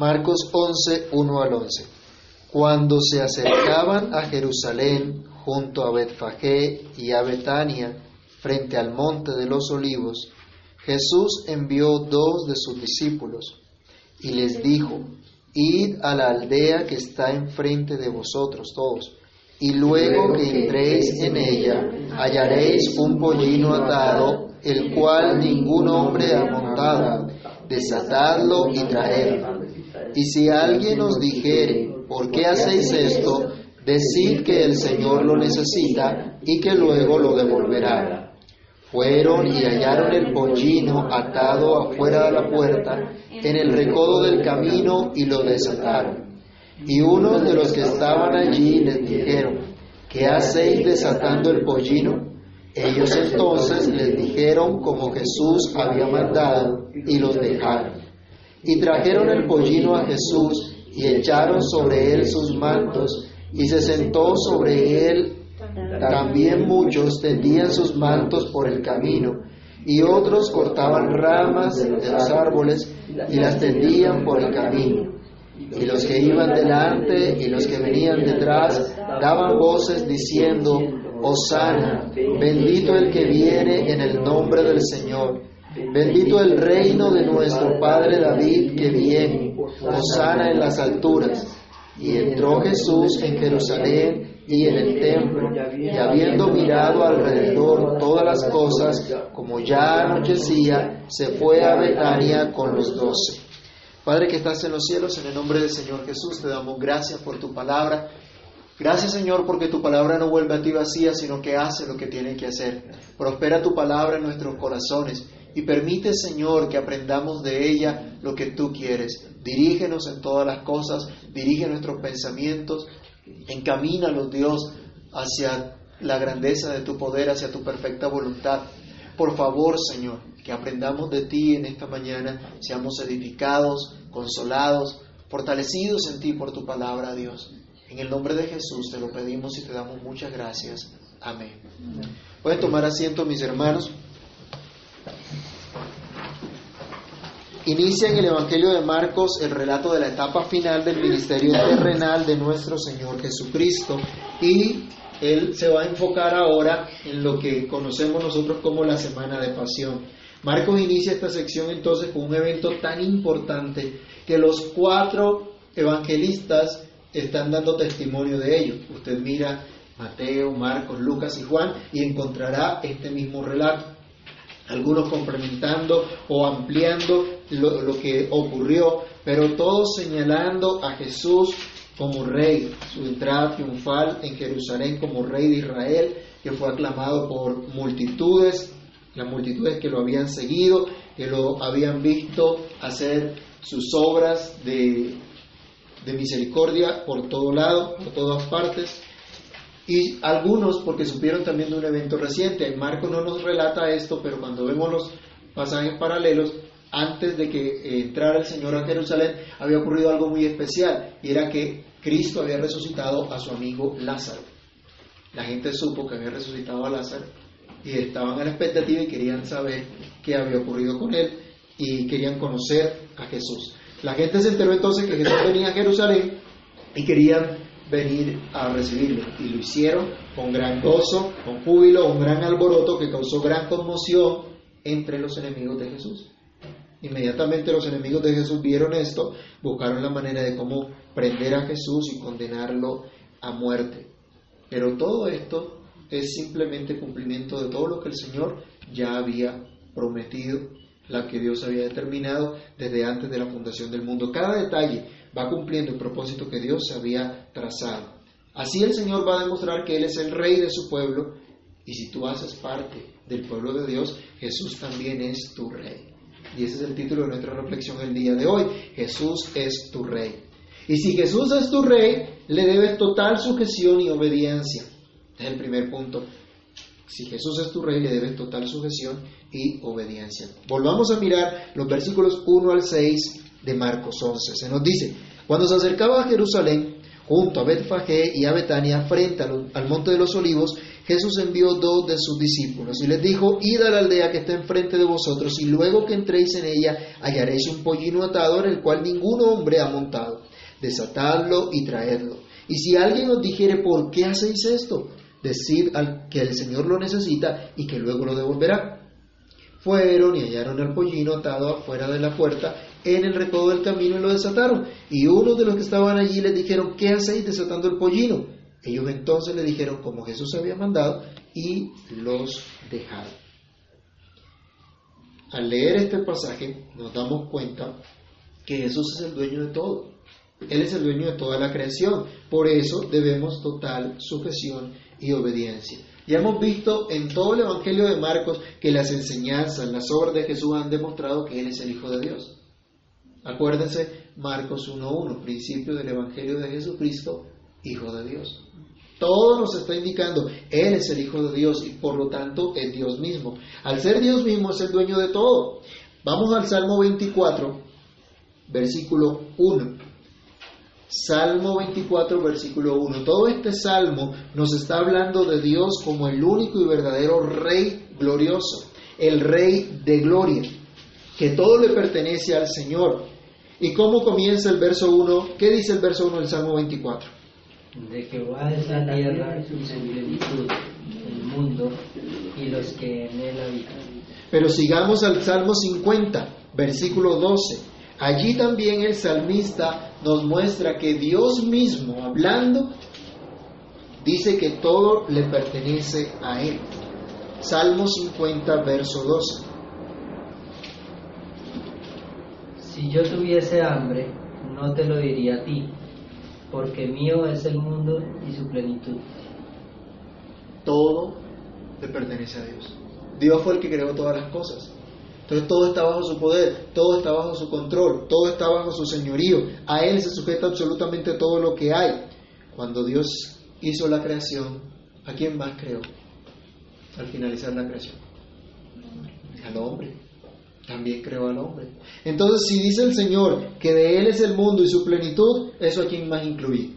Marcos 11, 1 al 11. Cuando se acercaban a Jerusalén, junto a Betfagé y a Betania, frente al monte de los olivos, Jesús envió dos de sus discípulos y les dijo, Id a la aldea que está enfrente de vosotros todos, y luego que entréis en ella, hallaréis un pollino atado, el cual ningún hombre ha montado, desatadlo y traedlo. Y si alguien os dijere, ¿por qué hacéis esto? Decid que el Señor lo necesita y que luego lo devolverá. Fueron y hallaron el pollino atado afuera de la puerta, en el recodo del camino, y lo desataron. Y unos de los que estaban allí les dijeron, ¿qué hacéis desatando el pollino? Ellos entonces les dijeron como Jesús había mandado, y los dejaron. Y trajeron el pollino a Jesús, y echaron sobre él sus mantos, y se sentó sobre él. También muchos tendían sus mantos por el camino, y otros cortaban ramas de los árboles y las tendían por el camino. Y los que iban delante y los que venían detrás daban voces diciendo, Osana, bendito el que viene en el nombre del Señor. Bendito el reino de nuestro Padre David que viene, Osana en las alturas. Y entró Jesús en Jerusalén y en el templo, y habiendo mirado alrededor todas las cosas, como ya anochecía, se fue a Betania con los doce. Padre que estás en los cielos, en el nombre del Señor Jesús, te damos gracias por tu palabra. Gracias Señor porque tu palabra no vuelve a ti vacía, sino que hace lo que tiene que hacer. Prospera tu palabra en nuestros corazones y permite Señor que aprendamos de ella lo que tú quieres. Dirígenos en todas las cosas, dirige nuestros pensamientos, encamínalos Dios hacia la grandeza de tu poder, hacia tu perfecta voluntad. Por favor Señor, que aprendamos de ti en esta mañana, seamos edificados, consolados, fortalecidos en ti por tu palabra, Dios. En el nombre de Jesús te lo pedimos y te damos muchas gracias. Amén. Pueden tomar asiento, mis hermanos. Inicia en el Evangelio de Marcos el relato de la etapa final del ministerio terrenal de nuestro Señor Jesucristo y él se va a enfocar ahora en lo que conocemos nosotros como la Semana de Pasión. Marcos inicia esta sección entonces con un evento tan importante que los cuatro evangelistas están dando testimonio de ello. Usted mira Mateo, Marcos, Lucas y Juan y encontrará este mismo relato. Algunos complementando o ampliando lo, que ocurrió, pero todos señalando a Jesús como rey, su entrada triunfal en Jerusalén como rey de Israel, que fue aclamado por multitudes, las multitudes que lo habían seguido, que lo habían visto hacer sus obras de, de misericordia por todo lado, por todas partes, y algunos porque supieron también de un evento reciente. Marco no nos relata esto, pero cuando vemos los pasajes paralelos, antes de que entrara el Señor a Jerusalén, había ocurrido algo muy especial, y era que Cristo había resucitado a su amigo Lázaro. La gente supo que había resucitado a Lázaro y estaban a la expectativa y querían saber qué había ocurrido con él y querían conocer a Jesús. La gente se enteró entonces que Jesús venía a Jerusalén y querían venir a recibirlo. Y lo hicieron con gran gozo, con júbilo, un gran alboroto que causó gran conmoción entre los enemigos de Jesús. Inmediatamente los enemigos de Jesús vieron esto, buscaron la manera de cómo prender a Jesús y condenarlo a muerte. Pero todo esto es simplemente cumplimiento de todo lo que el Señor ya había prometido, la que Dios había determinado desde antes de la fundación del mundo. Cada detalle va cumpliendo el propósito que Dios había trazado. Así el Señor va a demostrar que Él es el rey de su pueblo y si tú haces parte del pueblo de Dios, Jesús también es tu rey. Y ese es el título de nuestra reflexión el día de hoy. Jesús es tu rey. Y si Jesús es tu rey, le debes total sujeción y obediencia. Es el primer punto. Si Jesús es tu rey, le debes total sujeción y obediencia. Volvamos a mirar los versículos 1 al 6 de Marcos 11. Se nos dice, cuando se acercaba a Jerusalén, junto a Betfagé y a Betania, frente al, monte de los olivos, Jesús envió dos de sus discípulos y les dijo, id a la aldea que está enfrente de vosotros y luego que entréis en ella hallaréis un pollino atado en el cual ningún hombre ha montado. Desatadlo y traedlo. Y si alguien os dijere, ¿por qué hacéis esto? Decid que el Señor lo necesita y que luego lo devolverá. Fueron y hallaron al pollino atado afuera de la puerta en el recodo del camino y lo desataron. Y uno de los que estaban allí les dijeron, ¿qué hacéis desatando el pollino? Ellos entonces le dijeron como Jesús había mandado y los dejaron. Al leer este pasaje nos damos cuenta que Jesús es el dueño de todo. Él es el dueño de toda la creación. Por eso debemos total sujeción y obediencia. Ya hemos visto en todo el Evangelio de Marcos que las enseñanzas, las obras de Jesús han demostrado que Él es el Hijo de Dios. Acuérdense Marcos 1.1, principio del Evangelio de Jesucristo, Hijo de Dios. Todo nos está indicando, Él es el Hijo de Dios y por lo tanto es Dios mismo. Al ser Dios mismo es el dueño de todo. Vamos al Salmo 24, versículo 1. Salmo 24, versículo 1. Todo este salmo nos está hablando de Dios como el único y verdadero Rey glorioso, el Rey de gloria, que todo le pertenece al Señor. ¿Y cómo comienza el verso 1? ¿Qué dice el verso 1 del Salmo 24? De Jehová es la tierra su plenitud, el mundo y los que en él habitan. Pero sigamos al Salmo 50, versículo 12. Allí también el salmista nos muestra que Dios mismo, hablando, dice que todo le pertenece a Él. Salmo 50, verso 12. Si yo tuviese hambre, no te lo diría a ti, porque mío es el mundo y su plenitud. Todo le pertenece a Dios. Dios fue el que creó todas las cosas. Entonces todo está bajo su poder, todo está bajo su control, todo está bajo su señorío. A Él se sujeta absolutamente todo lo que hay. Cuando Dios hizo la creación, ¿a quién más creó? Al finalizar la creación. Al hombre. También creó al hombre. Entonces, si dice el Señor que de Él es el mundo y su plenitud, ¿eso a más incluye?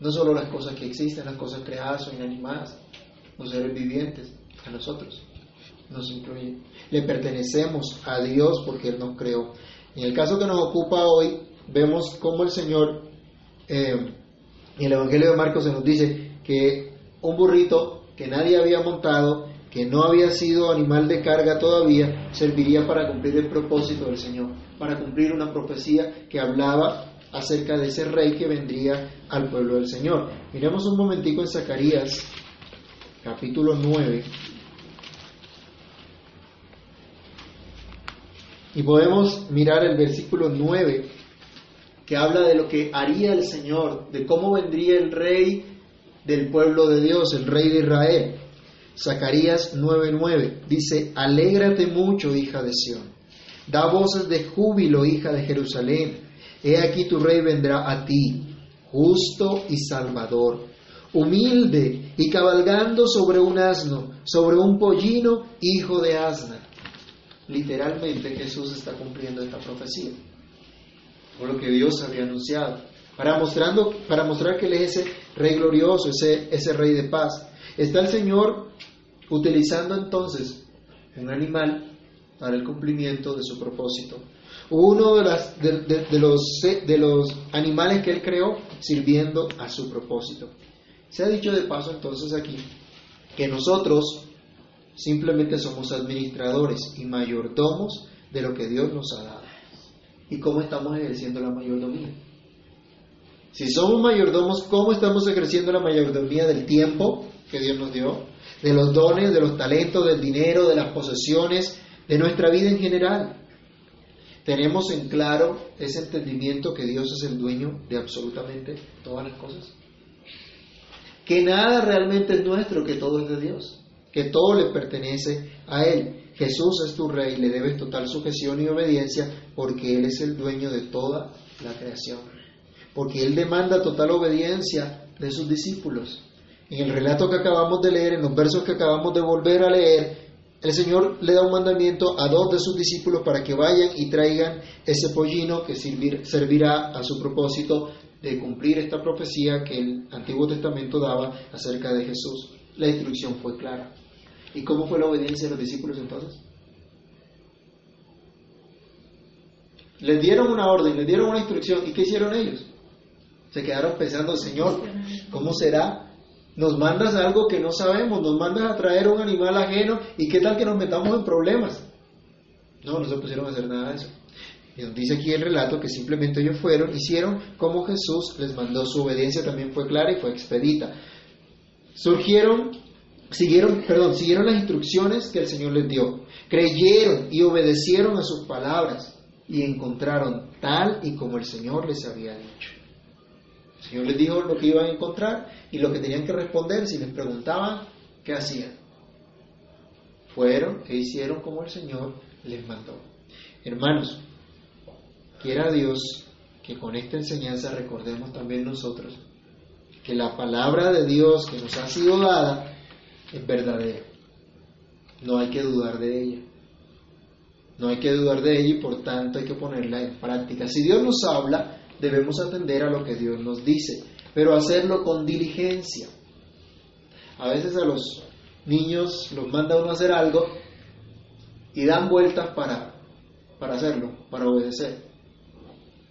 No solo las cosas que existen, las cosas creadas o inanimadas, los seres vivientes, a nosotros nos incluye. Le pertenecemos a Dios porque Él nos creó. En el caso que nos ocupa hoy, vemos cómo el Señor, eh, en el Evangelio de Marcos se nos dice que un burrito que nadie había montado, que no había sido animal de carga todavía, serviría para cumplir el propósito del Señor, para cumplir una profecía que hablaba acerca de ese rey que vendría al pueblo del Señor. Miremos un momentico en Zacarías, capítulo 9. Y podemos mirar el versículo 9, que habla de lo que haría el Señor, de cómo vendría el rey del pueblo de Dios, el rey de Israel. Zacarías 9:9 dice, Alégrate mucho, hija de Sión, da voces de júbilo, hija de Jerusalén. He aquí tu rey vendrá a ti, justo y salvador, humilde y cabalgando sobre un asno, sobre un pollino, hijo de asna literalmente Jesús está cumpliendo esta profecía, por lo que Dios había anunciado, para, mostrando, para mostrar que Él es ese Rey glorioso, ese, ese Rey de paz. Está el Señor utilizando entonces un animal para el cumplimiento de su propósito. Uno de, las, de, los, de los animales que Él creó sirviendo a su propósito. Se ha dicho de paso entonces aquí que nosotros Simplemente somos administradores y mayordomos de lo que Dios nos ha dado. ¿Y cómo estamos ejerciendo la mayordomía? Si somos mayordomos, ¿cómo estamos ejerciendo la mayordomía del tiempo que Dios nos dio? De los dones, de los talentos, del dinero, de las posesiones, de nuestra vida en general. ¿Tenemos en claro ese entendimiento que Dios es el dueño de absolutamente todas las cosas? Que nada realmente es nuestro, que todo es de Dios que todo le pertenece a Él. Jesús es tu Rey, le debes total sujeción y obediencia porque Él es el dueño de toda la creación. Porque Él demanda total obediencia de sus discípulos. En el relato que acabamos de leer, en los versos que acabamos de volver a leer, el Señor le da un mandamiento a dos de sus discípulos para que vayan y traigan ese pollino que servirá a su propósito de cumplir esta profecía que el Antiguo Testamento daba acerca de Jesús. La instrucción fue clara. ¿Y cómo fue la obediencia de los discípulos entonces? Les dieron una orden, les dieron una instrucción. ¿Y qué hicieron ellos? Se quedaron pensando, Señor, ¿cómo será? Nos mandas algo que no sabemos, nos mandas a traer un animal ajeno y qué tal que nos metamos en problemas. No, no se pusieron a hacer nada de eso. Y nos dice aquí el relato que simplemente ellos fueron, hicieron como Jesús les mandó, su obediencia también fue clara y fue expedita. Surgieron, siguieron, perdón, siguieron las instrucciones que el Señor les dio, creyeron y obedecieron a sus palabras y encontraron tal y como el Señor les había dicho. El Señor les dijo lo que iban a encontrar y lo que tenían que responder si les preguntaban qué hacían. Fueron e hicieron como el Señor les mandó. Hermanos, quiera Dios que con esta enseñanza recordemos también nosotros que la palabra de Dios que nos ha sido dada es verdadera. No hay que dudar de ella. No hay que dudar de ella y por tanto hay que ponerla en práctica. Si Dios nos habla, debemos atender a lo que Dios nos dice, pero hacerlo con diligencia. A veces a los niños los manda uno a hacer algo y dan vueltas para, para hacerlo, para obedecer.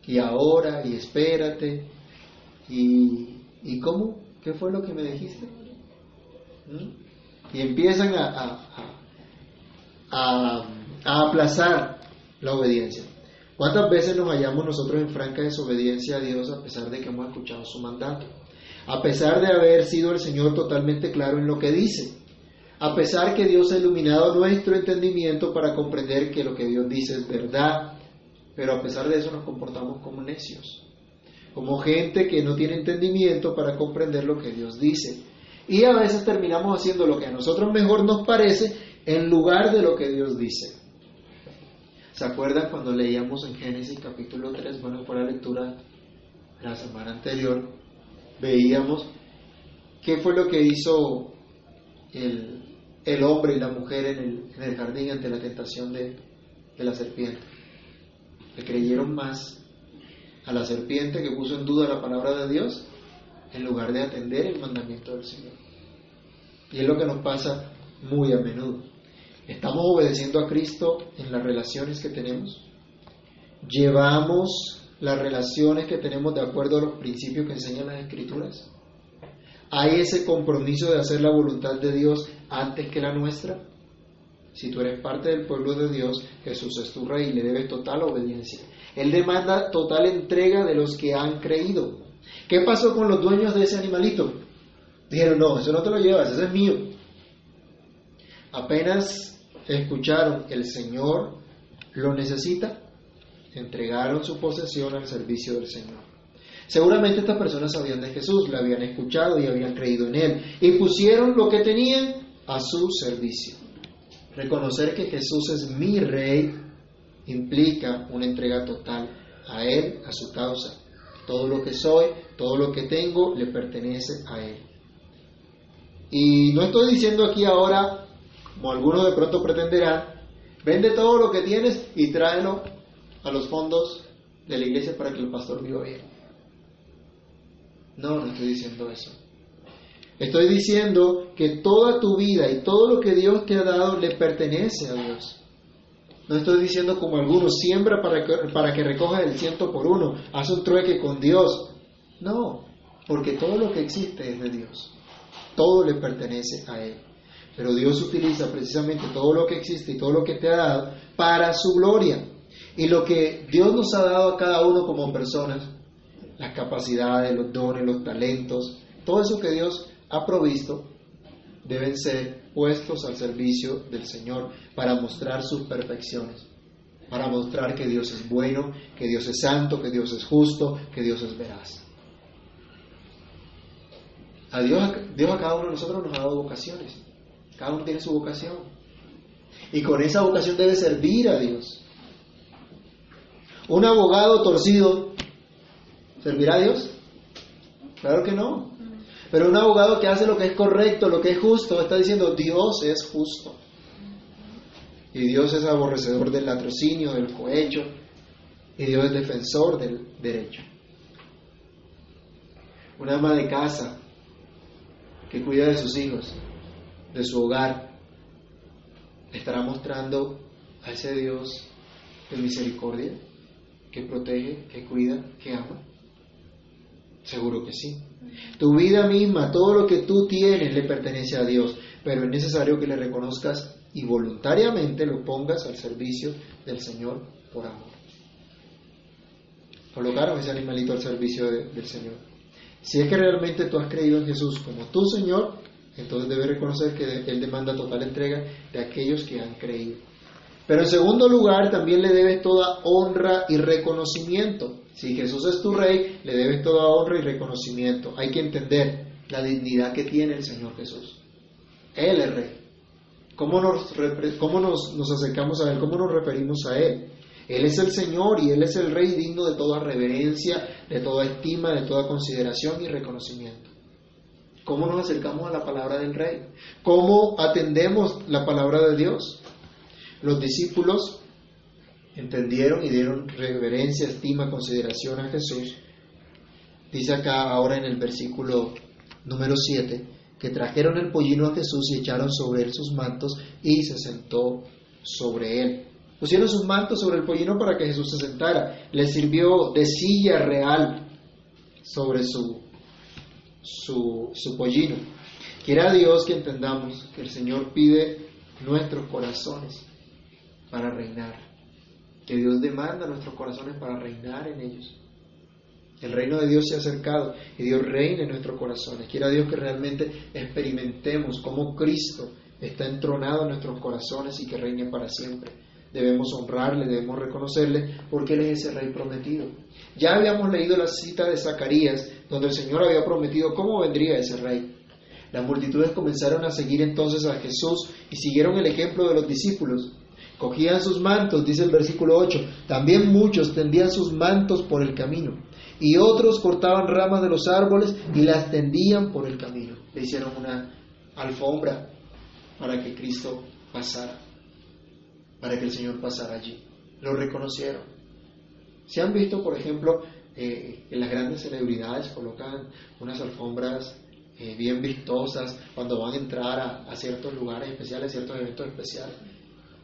Y ahora, y espérate, y, ¿y cómo? ¿Qué fue lo que me dijiste? ¿Mm? Y empiezan a, a, a, a aplazar la obediencia. ¿Cuántas veces nos hallamos nosotros en franca desobediencia a Dios a pesar de que hemos escuchado su mandato? A pesar de haber sido el Señor totalmente claro en lo que dice. A pesar que Dios ha iluminado nuestro entendimiento para comprender que lo que Dios dice es verdad. Pero a pesar de eso nos comportamos como necios. Como gente que no tiene entendimiento para comprender lo que Dios dice. Y a veces terminamos haciendo lo que a nosotros mejor nos parece en lugar de lo que Dios dice. ¿Se acuerdan cuando leíamos en Génesis capítulo 3? Bueno, fue la lectura la semana anterior. Veíamos qué fue lo que hizo el, el hombre y la mujer en el, en el, jardín ante la tentación de, de la serpiente. Le creyeron más a la serpiente que puso en duda la palabra de Dios en lugar de atender el mandamiento del Señor. Y es lo que nos pasa muy a menudo. ¿Estamos obedeciendo a Cristo en las relaciones que tenemos? ¿Llevamos las relaciones que tenemos de acuerdo a los principios que enseñan las Escrituras? ¿Hay ese compromiso de hacer la voluntad de Dios antes que la nuestra? Si tú eres parte del pueblo de Dios, Jesús es tu rey y le debes total obediencia. Él demanda total entrega de los que han creído. ¿Qué pasó con los dueños de ese animalito? Dijeron, no, eso no te lo llevas, ese es mío. Apenas escucharon el Señor lo necesita, entregaron su posesión al servicio del Señor. Seguramente estas personas sabían de Jesús, le habían escuchado y habían creído en Él y pusieron lo que tenían a su servicio. Reconocer que Jesús es mi rey implica una entrega total a Él, a su causa. Todo lo que soy, todo lo que tengo, le pertenece a Él. Y no estoy diciendo aquí ahora, como algunos de pronto pretenderán, vende todo lo que tienes y tráelo a los fondos de la iglesia para que el pastor viva bien. No, no estoy diciendo eso. Estoy diciendo que toda tu vida y todo lo que Dios te ha dado le pertenece a Dios. No estoy diciendo como algunos, siembra para que, para que recojas el ciento por uno, haz un trueque con Dios. No, porque todo lo que existe es de Dios. Todo le pertenece a Él. Pero Dios utiliza precisamente todo lo que existe y todo lo que te ha dado para su gloria. Y lo que Dios nos ha dado a cada uno como personas, las capacidades, los dones, los talentos, todo eso que Dios ha provisto, deben ser puestos al servicio del Señor para mostrar sus perfecciones, para mostrar que Dios es bueno, que Dios es santo, que Dios es justo, que Dios es veraz. A Dios, Dios a cada uno de nosotros nos ha dado vocaciones. Cada uno tiene su vocación. Y con esa vocación debe servir a Dios. Un abogado torcido, ¿servirá a Dios? Claro que no. Pero un abogado que hace lo que es correcto, lo que es justo, está diciendo Dios es justo. Y Dios es aborrecedor del latrocinio, del cohecho. Y Dios es defensor del derecho. una ama de casa que cuida de sus hijos, de su hogar, estará mostrando a ese Dios de misericordia que protege, que cuida, que ama? Seguro que sí. Tu vida misma, todo lo que tú tienes le pertenece a Dios, pero es necesario que le reconozcas y voluntariamente lo pongas al servicio del Señor por amor. Colocaron ese animalito al servicio del Señor. Si es que realmente tú has creído en Jesús como tu Señor, entonces debes reconocer que Él demanda total entrega de aquellos que han creído. Pero en segundo lugar, también le debes toda honra y reconocimiento. Si Jesús es tu rey, le debes toda honra y reconocimiento. Hay que entender la dignidad que tiene el Señor Jesús. Él es rey. ¿Cómo nos, cómo nos, nos acercamos a Él? ¿Cómo nos referimos a Él? Él es el Señor y Él es el Rey digno de toda reverencia, de toda estima, de toda consideración y reconocimiento. ¿Cómo nos acercamos a la palabra del Rey? ¿Cómo atendemos la palabra de Dios? Los discípulos entendieron y dieron reverencia, estima, consideración a Jesús. Dice acá ahora en el versículo número 7 que trajeron el pollino a Jesús y echaron sobre él sus mantos y se sentó sobre él. Pusieron sus mantos sobre el pollino para que Jesús se sentara. Le sirvió de silla real sobre su, su, su pollino. Quiera Dios que entendamos que el Señor pide nuestros corazones para reinar. Que Dios demanda nuestros corazones para reinar en ellos. El reino de Dios se ha acercado y Dios reina en nuestros corazones. Quiera Dios que realmente experimentemos cómo Cristo está entronado en nuestros corazones y que reine para siempre. Debemos honrarle, debemos reconocerle, porque Él es ese rey prometido. Ya habíamos leído la cita de Zacarías, donde el Señor había prometido cómo vendría ese rey. Las multitudes comenzaron a seguir entonces a Jesús y siguieron el ejemplo de los discípulos. Cogían sus mantos, dice el versículo 8. También muchos tendían sus mantos por el camino. Y otros cortaban ramas de los árboles y las tendían por el camino. Le hicieron una alfombra para que Cristo pasara para que el Señor pasara allí. Lo reconocieron. Se han visto, por ejemplo, eh, en las grandes celebridades colocan unas alfombras eh, bien vistosas cuando van a entrar a, ciertos lugares especiales, ciertos eventos especiales,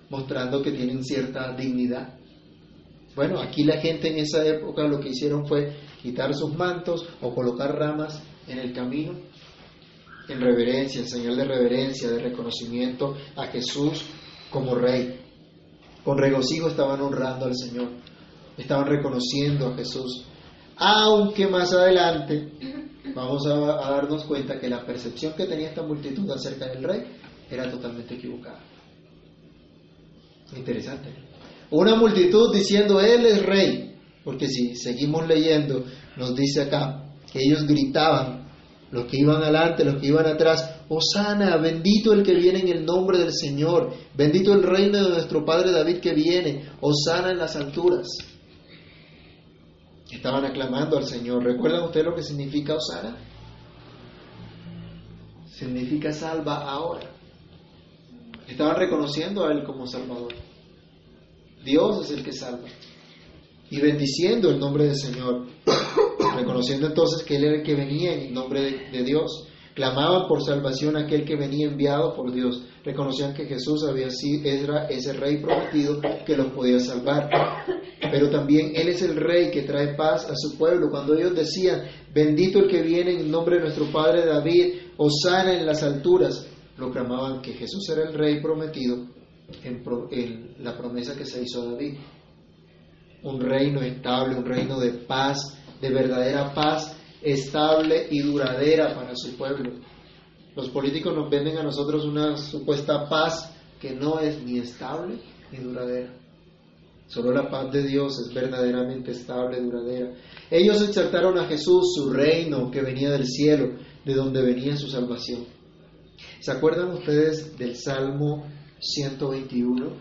mostrando que tienen cierta dignidad. Bueno, aquí la gente en esa época lo que hicieron fue quitar sus mantos o colocar ramas en el camino en reverencia, en señal de reverencia, de reconocimiento a Jesús como Rey. Con regocijo estaban honrando al Señor, estaban reconociendo a Jesús. Aunque más adelante vamos a, darnos cuenta que la percepción que tenía esta multitud acerca del rey era totalmente equivocada. Interesante. Una multitud diciendo, Él es rey. Porque si seguimos leyendo, nos dice acá que ellos gritaban los que iban adelante, los que iban atrás, Osana, bendito el que viene en el nombre del Señor, bendito el reino de nuestro Padre David que viene, Osana en las alturas. Estaban aclamando al Señor. ¿Recuerdan ustedes lo que significa Osana? Significa salva ahora. Estaban reconociendo a Él como Salvador. Dios es el que salva. Y bendiciendo el nombre del Señor reconociendo entonces que Él era el que venía en nombre de, Dios. Clamaban por salvación aquel que venía enviado por Dios. Reconocían que Jesús había sido era ese rey prometido que los podía salvar. Pero también Él es el rey que trae paz a su pueblo. Cuando ellos decían, bendito el que viene en nombre de nuestro Padre David, osana en las alturas, proclamaban que Jesús era el rey prometido en, en la promesa que se hizo a David. Un reino estable, un reino de paz, de verdadera paz estable y duradera para su pueblo. Los políticos nos venden a nosotros una supuesta paz que no es ni estable ni duradera. Solo la paz de Dios es verdaderamente estable y duradera. Ellos exaltaron a Jesús, su reino que venía del cielo, de donde venía su salvación. ¿Se acuerdan ustedes del Salmo 121,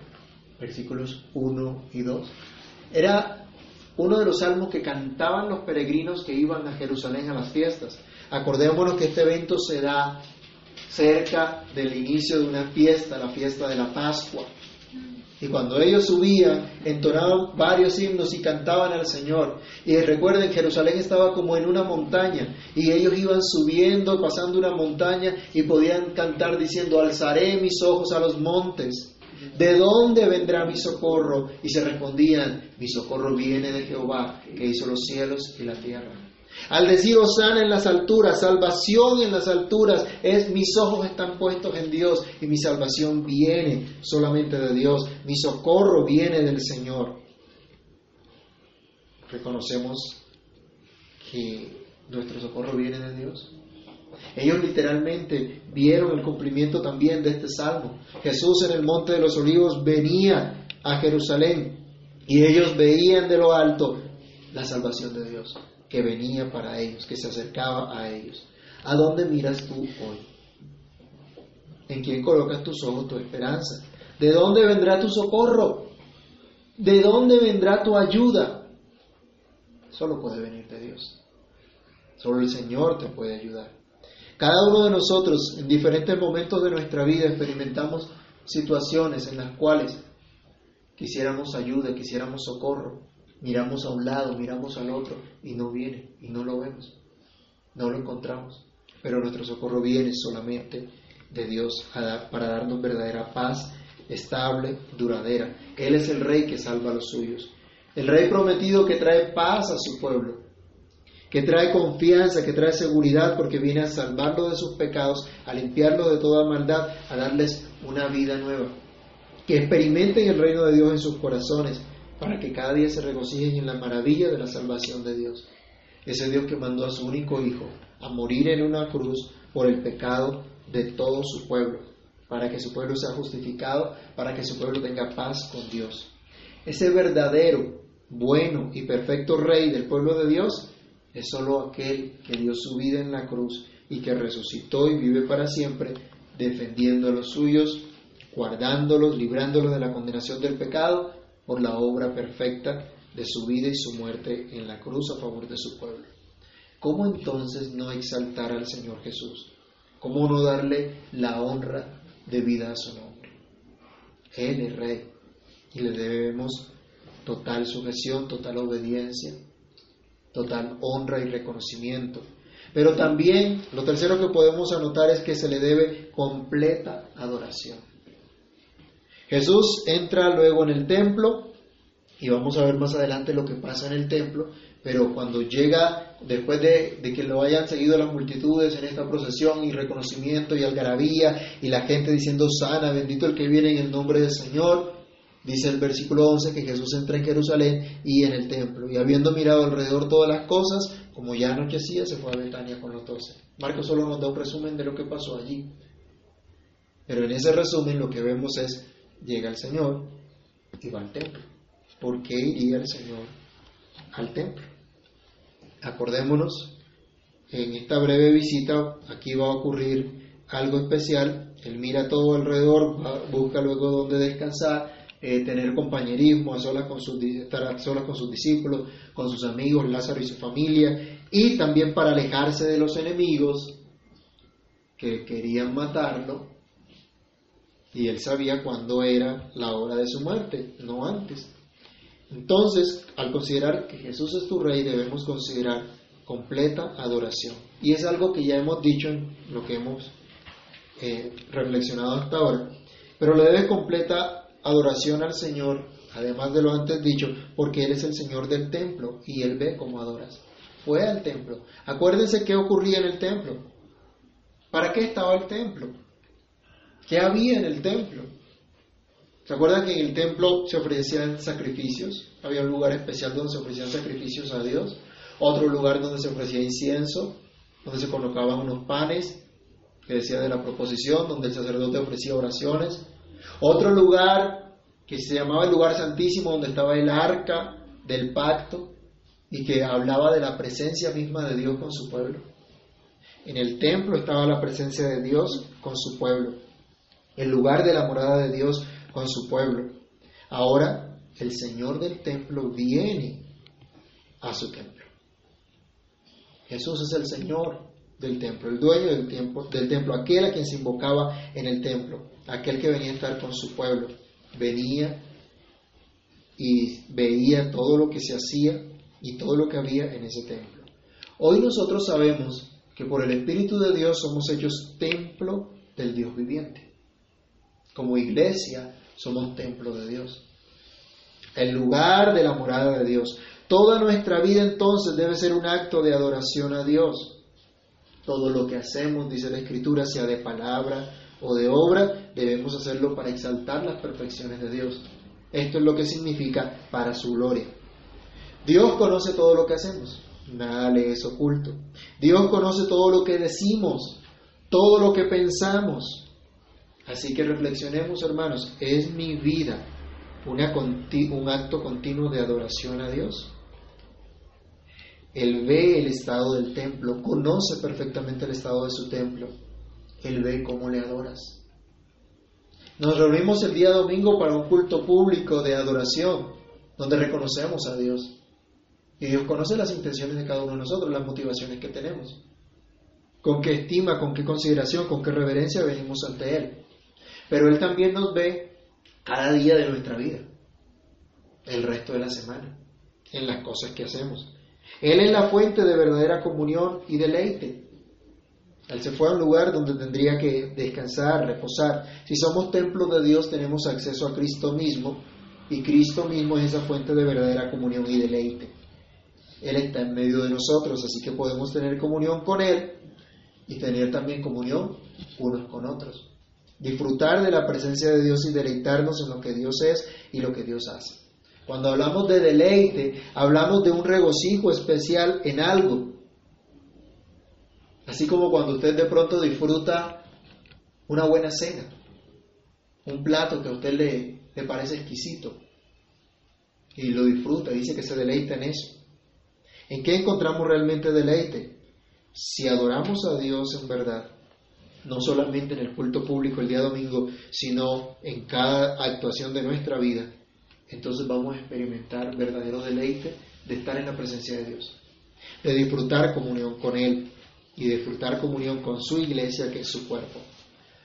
versículos 1 y 2? Era uno de los salmos que cantaban los peregrinos que iban a Jerusalén a las fiestas. Acordémonos que este evento se da cerca del inicio de una fiesta, la fiesta de la Pascua. Y cuando ellos subían, entonaban varios himnos y cantaban al Señor. Y recuerden, Jerusalén estaba como en una montaña y ellos iban subiendo, pasando una montaña y podían cantar diciendo, alzaré mis ojos a los montes. ¿De dónde vendrá mi socorro? Y se respondían, mi socorro viene de Jehová, que hizo los cielos y la tierra. Al decir Osana en las alturas, salvación en las alturas, es mis ojos están puestos en Dios y mi salvación viene solamente de Dios, mi socorro viene del Señor. Reconocemos que nuestro socorro viene de Dios. Ellos literalmente vieron el cumplimiento también de este salmo. Jesús en el monte de los olivos venía a Jerusalén y ellos veían de lo alto la salvación de Dios que venía para ellos, que se acercaba a ellos. ¿A dónde miras tú hoy? ¿En quién colocas tus ojos, tu esperanza? ¿De dónde vendrá tu socorro? ¿De dónde vendrá tu ayuda? Solo puede venir de Dios. Solo el Señor te puede ayudar. Cada uno de nosotros en diferentes momentos de nuestra vida experimentamos situaciones en las cuales quisiéramos ayuda, quisiéramos socorro, miramos a un lado, miramos al otro y no viene y no lo vemos, no lo encontramos. Pero nuestro socorro viene solamente de Dios para darnos verdadera paz estable, duradera. Él es el rey que salva a los suyos. El rey prometido que trae paz a su pueblo, que trae confianza, que trae seguridad porque viene a salvarlo de sus pecados, a limpiarlo de toda maldad, a darles una vida nueva. Que experimenten el reino de Dios en sus corazones, para que cada día se regocijen en la maravilla de la salvación de Dios. Ese Dios que mandó a su único Hijo a morir en una cruz por el pecado de todo su pueblo, para que su pueblo sea justificado, para que su pueblo tenga paz con Dios. Ese verdadero, bueno y perfecto Rey del pueblo de Dios es solo aquel que dio su vida en la cruz y que resucitó y vive para siempre, defendiendo a los suyos, guardándolos, librándolos de la condenación del pecado por la obra perfecta de su vida y su muerte en la cruz a favor de su pueblo. ¿Cómo entonces no exaltar al Señor Jesús? ¿Cómo no darle la honra de vida a su nombre? Él es Rey y le debemos total sujeción, total obediencia, total honra y reconocimiento. Pero también lo tercero que podemos anotar es que se le debe completa adoración. Jesús entra luego en el templo y vamos a ver más adelante lo que pasa en el templo, pero cuando llega, después de, que lo hayan seguido las multitudes en esta procesión y reconocimiento y algarabía y la gente diciendo sana, bendito el que viene en el nombre del Señor, dice el versículo 11 que Jesús entra en Jerusalén y en el templo y habiendo mirado alrededor todas las cosas, como ya anochecía, se fue a Betania con los doce. Marcos solo nos da un resumen de lo que pasó allí. Pero en ese resumen lo que vemos es llega el Señor y va al templo. ¿Por qué iría el Señor al templo? Acordémonos, en esta breve visita aquí va a ocurrir algo especial. Él mira todo alrededor, busca luego dónde descansar, eh, tener compañerismo, a solas con sus, estar a con sus discípulos, con sus amigos, Lázaro y su familia, y también para alejarse de los enemigos que querían matarlo, y él sabía cuándo era la hora de su muerte, no antes. Entonces, al considerar que Jesús es tu rey, debemos considerar completa adoración. Y es algo que ya hemos dicho en lo que hemos eh, reflexionado hasta ahora. Pero le debe completa adoración al Señor, además de lo antes dicho, porque Él es el Señor del templo y Él ve cómo adoras. Fue al templo. Acuérdense qué ocurría en el templo. ¿Para qué estaba el templo? ¿Qué había en el templo? ¿Se acuerdan que en el templo se ofrecían sacrificios? Había un lugar especial donde se ofrecían sacrificios a Dios, otro lugar donde se ofrecía incienso, donde se colocaban unos panes, que decía de la proposición, donde el sacerdote ofrecía oraciones, otro lugar que se llamaba el lugar santísimo, donde estaba el arca del pacto y que hablaba de la presencia misma de Dios con su pueblo. En el templo estaba la presencia de Dios con su pueblo el lugar de la morada de Dios con su pueblo. Ahora el Señor del templo viene a su templo. Jesús es el Señor del templo, el dueño del, templo, del templo, aquel a quien se invocaba en el templo, aquel que venía a estar con su pueblo, venía y veía todo lo que se hacía y todo lo que había en ese templo. Hoy nosotros sabemos que por el Espíritu de Dios somos hechos templo del Dios viviente. Como iglesia somos templo de Dios. El lugar de la morada de Dios. Toda nuestra vida entonces debe ser un acto de adoración a Dios. Todo lo que hacemos, dice la Escritura, sea de palabra o de obra, debemos hacerlo para exaltar las perfecciones de Dios. Esto es lo que significa para su gloria. Dios conoce todo lo que hacemos, nada le es oculto. Dios conoce todo lo que decimos, todo lo que pensamos. Así que reflexionemos, hermanos, ¿es mi vida un acto continuo de adoración a Dios? Él ve el estado del templo, conoce perfectamente el estado de su templo. Él ve cómo le adoras. Nos reunimos el día domingo para un culto público de adoración, donde reconocemos a Dios. Y Dios conoce las intenciones de cada uno de nosotros, las motivaciones que tenemos. Con qué estima, con qué consideración, con qué reverencia venimos ante Él. Pero Él también nos ve cada día de nuestra vida, el resto de la semana, en las cosas que hacemos. Él es la fuente de verdadera comunión y deleite. Él se fue a un lugar donde tendría que descansar, reposar. Si somos templo de Dios, tenemos acceso a Cristo mismo y Cristo mismo es esa fuente de verdadera comunión y deleite. Él está en medio de nosotros, así que podemos tener comunión con Él y tener también comunión unos con otros. Disfrutar de la presencia de Dios y deleitarnos en lo que Dios es y lo que Dios hace. Cuando hablamos de deleite, hablamos de un regocijo especial en algo. Así como cuando usted de pronto disfruta una buena cena, un plato que a usted le, parece exquisito y lo disfruta, dice que se deleita en eso. ¿En qué encontramos realmente deleite? Si adoramos a Dios en verdad, no solamente en el culto público el día domingo, sino en cada actuación de nuestra vida, entonces vamos a experimentar verdadero deleite de estar en la presencia de Dios, de disfrutar comunión con Él y disfrutar comunión con su iglesia que es su cuerpo.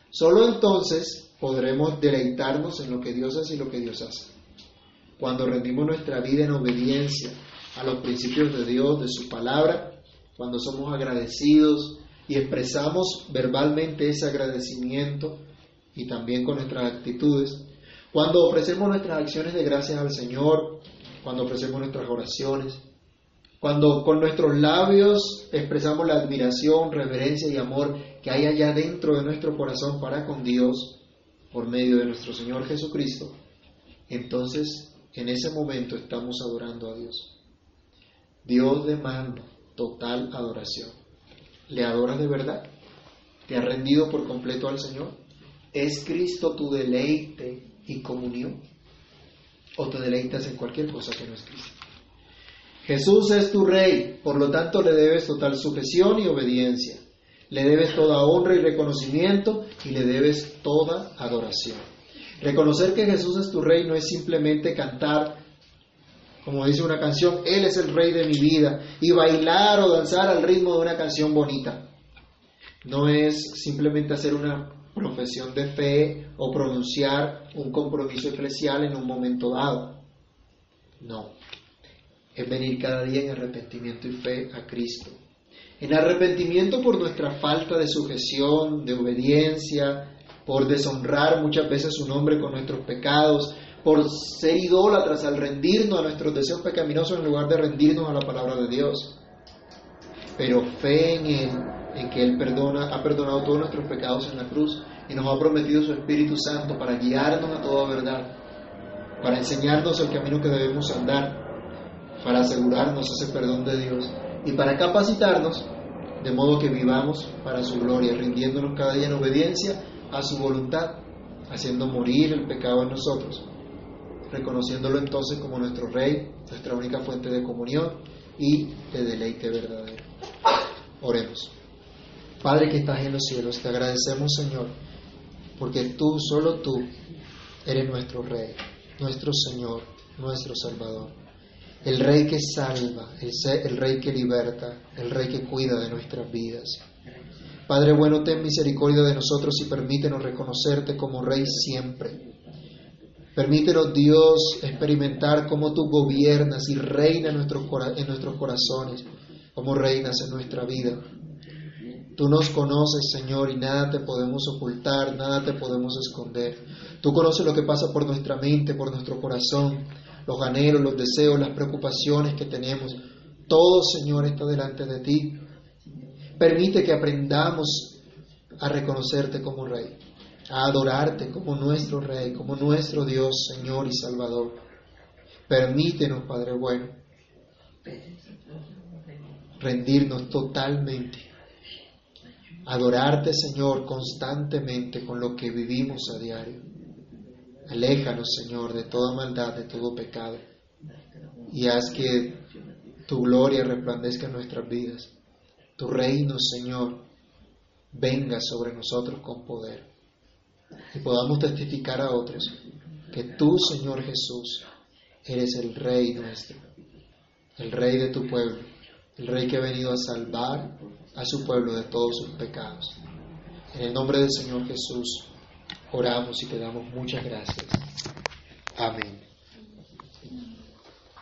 Solo entonces podremos deleitarnos en lo que Dios hace y lo que Dios hace. Cuando rendimos nuestra vida en obediencia a los principios de Dios, de su palabra, cuando somos agradecidos y expresamos verbalmente ese agradecimiento y también con nuestras actitudes, cuando ofrecemos nuestras acciones de gracias al Señor, cuando ofrecemos nuestras oraciones, cuando con nuestros labios expresamos la admiración, reverencia y amor que hay allá dentro de nuestro corazón para con Dios por medio de nuestro Señor Jesucristo, entonces en ese momento estamos adorando a Dios. Dios demanda total adoración. ¿Le adoras de verdad? ¿Te has rendido por completo al Señor? ¿Es Cristo tu deleite y comunión? ¿O te deleitas en cualquier cosa que no es Cristo? Jesús es tu Rey, por lo tanto le debes total sujeción y obediencia. Le debes toda honra y reconocimiento y le debes toda adoración. Reconocer que Jesús es tu Rey no es simplemente cantar, como dice una canción, Él es el Rey de mi vida, y bailar o danzar al ritmo de una canción bonita. No es simplemente hacer una profesión de fe o pronunciar un compromiso eclesial en un momento dado. No, es venir cada día en arrepentimiento y fe a Cristo. En arrepentimiento por nuestra falta de sujeción, de obediencia, por deshonrar muchas veces su nombre con nuestros pecados, por ser idólatras al rendirnos a nuestros deseos pecaminosos en lugar de rendirnos a la palabra de Dios. Pero fe en Él en que Él perdona, ha perdonado todos nuestros pecados en la cruz y nos ha prometido su Espíritu Santo para guiarnos a toda verdad, para enseñarnos el camino que debemos andar, para asegurarnos ese perdón de Dios y para capacitarnos de modo que vivamos para su gloria, rindiéndonos cada día en obediencia a su voluntad, haciendo morir el pecado en nosotros, reconociéndolo entonces como nuestro Rey, nuestra única fuente de comunión y de deleite verdadero. Oremos. Padre que estás en los cielos, te agradecemos Señor, porque tú, solo tú, eres nuestro Rey, nuestro Señor, nuestro Salvador. El Rey que salva, el, Rey que liberta, el Rey que cuida de nuestras vidas. Padre bueno, ten misericordia de nosotros y permítenos reconocerte como Rey siempre. Permítenos, Dios, experimentar cómo tú gobiernas y reinas en nuestros, en nuestros corazones, cómo reinas en nuestra vida. Tú nos conoces, Señor, y nada te podemos ocultar, nada te podemos esconder. Tú conoces lo que pasa por nuestra mente, por nuestro corazón, los anhelos, los deseos, las preocupaciones que tenemos. Todo, Señor, está delante de ti. Permite que aprendamos a reconocerte como Rey, a adorarte como nuestro Rey, como nuestro Dios, Señor y Salvador. Permítenos, Padre bueno, rendirnos totalmente adorarte, Señor, constantemente con lo que vivimos a diario. Aléjanos, Señor, de toda maldad, de todo pecado, y haz que tu gloria resplandezca en nuestras vidas. Tu reino, Señor, venga sobre nosotros con poder, y podamos testificar a otros que tú, Señor Jesús, eres el Rey nuestro, el Rey de tu pueblo, el Rey que ha venido a salvar a su pueblo de todos sus pecados. En el nombre del Señor Jesús oramos y te damos muchas gracias. Amén.